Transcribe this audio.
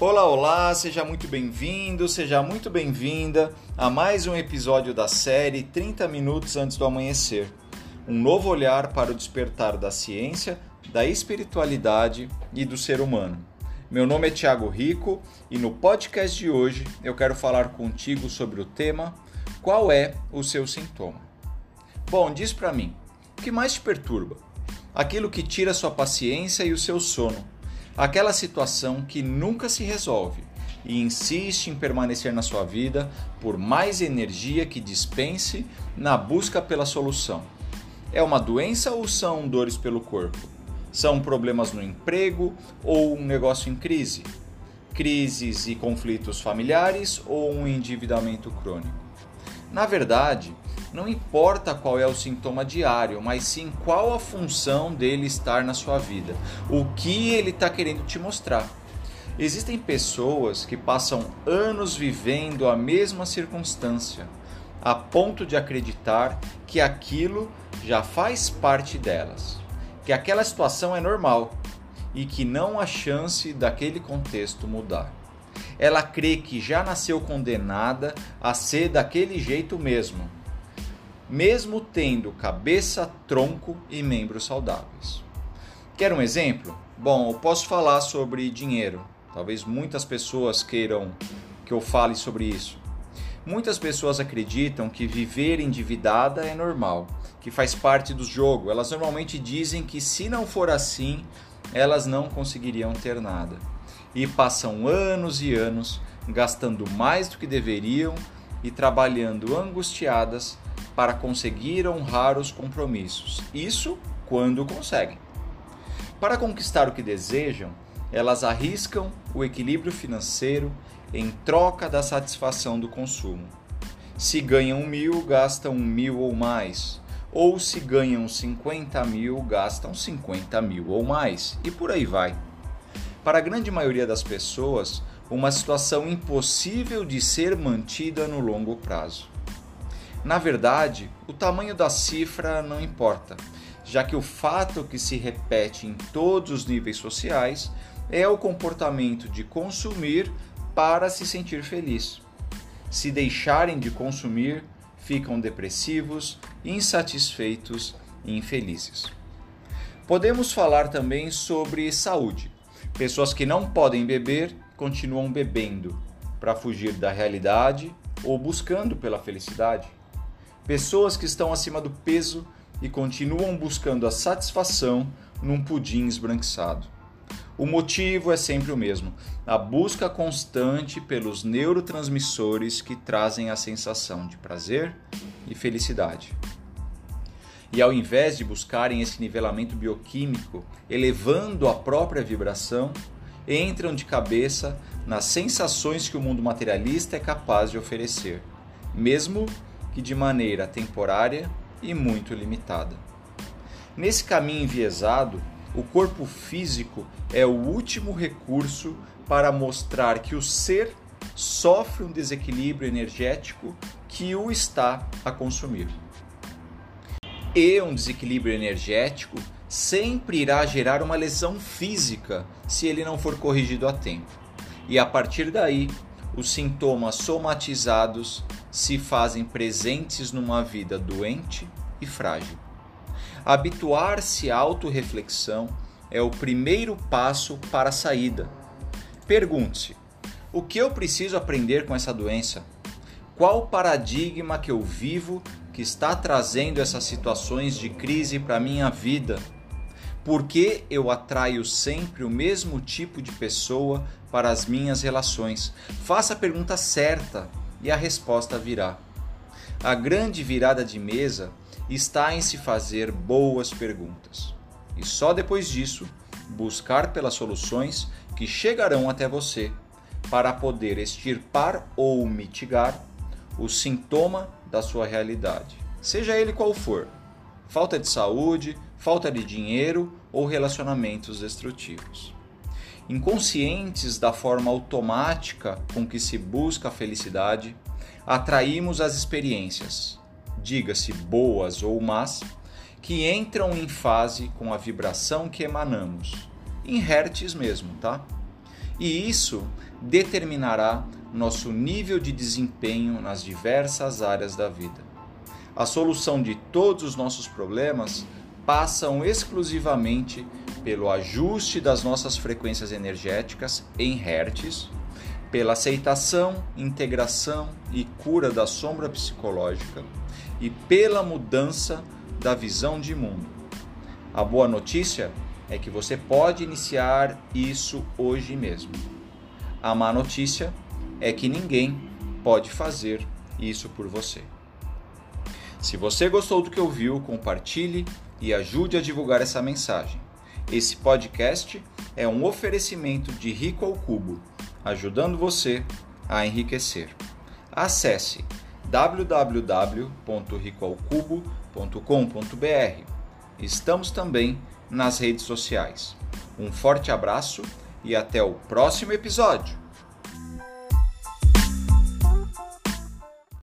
Olá, olá, seja muito bem-vindo, seja muito bem-vinda a mais um episódio da série 30 Minutos Antes do Amanhecer. Um novo olhar para o despertar da ciência, da espiritualidade e do ser humano. Meu nome é Tiago Rico e no podcast de hoje eu quero falar contigo sobre o tema Qual é o seu sintoma? Bom, diz para mim, o que mais te perturba? Aquilo que tira sua paciência e o seu sono aquela situação que nunca se resolve e insiste em permanecer na sua vida por mais energia que dispense na busca pela solução. É uma doença ou são dores pelo corpo? São problemas no emprego ou um negócio em crise? Crises e conflitos familiares ou um endividamento crônico? Na verdade, não importa qual é o sintoma diário, mas sim qual a função dele estar na sua vida, o que ele está querendo te mostrar. Existem pessoas que passam anos vivendo a mesma circunstância, a ponto de acreditar que aquilo já faz parte delas, que aquela situação é normal e que não há chance daquele contexto mudar. Ela crê que já nasceu condenada a ser daquele jeito mesmo mesmo tendo cabeça, tronco e membros saudáveis. Quer um exemplo? Bom, eu posso falar sobre dinheiro. Talvez muitas pessoas queiram que eu fale sobre isso. Muitas pessoas acreditam que viver endividada é normal, que faz parte do jogo. Elas normalmente dizem que se não for assim, elas não conseguiriam ter nada. E passam anos e anos gastando mais do que deveriam e trabalhando angustiadas para conseguir honrar os compromissos. Isso quando conseguem. Para conquistar o que desejam, elas arriscam o equilíbrio financeiro em troca da satisfação do consumo. Se ganham mil, gastam mil ou mais. Ou se ganham 50 mil, gastam 50 mil ou mais. E por aí vai. Para a grande maioria das pessoas, uma situação impossível de ser mantida no longo prazo. Na verdade, o tamanho da cifra não importa, já que o fato que se repete em todos os níveis sociais é o comportamento de consumir para se sentir feliz. Se deixarem de consumir, ficam depressivos, insatisfeitos e infelizes. Podemos falar também sobre saúde. Pessoas que não podem beber continuam bebendo para fugir da realidade ou buscando pela felicidade. Pessoas que estão acima do peso e continuam buscando a satisfação num pudim esbranquiçado. O motivo é sempre o mesmo: a busca constante pelos neurotransmissores que trazem a sensação de prazer e felicidade. E ao invés de buscarem esse nivelamento bioquímico, elevando a própria vibração, entram de cabeça nas sensações que o mundo materialista é capaz de oferecer, mesmo que de maneira temporária e muito limitada. Nesse caminho enviesado, o corpo físico é o último recurso para mostrar que o ser sofre um desequilíbrio energético que o está a consumir. E um desequilíbrio energético sempre irá gerar uma lesão física se ele não for corrigido a tempo. E a partir daí, os sintomas somatizados se fazem presentes numa vida doente e frágil. Habituar-se à autorreflexão é o primeiro passo para a saída. Pergunte-se: o que eu preciso aprender com essa doença? Qual paradigma que eu vivo que está trazendo essas situações de crise para minha vida? Por que eu atraio sempre o mesmo tipo de pessoa para as minhas relações? Faça a pergunta certa e a resposta virá. A grande virada de mesa está em se fazer boas perguntas e só depois disso buscar pelas soluções que chegarão até você para poder extirpar ou mitigar o sintoma da sua realidade, seja ele qual for falta de saúde, falta de dinheiro ou relacionamentos destrutivos. Inconscientes da forma automática com que se busca a felicidade, atraímos as experiências, diga-se boas ou más, que entram em fase com a vibração que emanamos, em hertz mesmo, tá? E isso determinará nosso nível de desempenho nas diversas áreas da vida. A solução de todos os nossos problemas passam exclusivamente pelo ajuste das nossas frequências energéticas em hertz, pela aceitação, integração e cura da sombra psicológica e pela mudança da visão de mundo. A boa notícia é que você pode iniciar isso hoje mesmo. A má notícia é que ninguém pode fazer isso por você. Se você gostou do que ouviu, compartilhe e ajude a divulgar essa mensagem. Esse podcast é um oferecimento de Rico ao Cubo, ajudando você a enriquecer. Acesse www.ricoalcubo.com.br. Estamos também nas redes sociais. Um forte abraço e até o próximo episódio!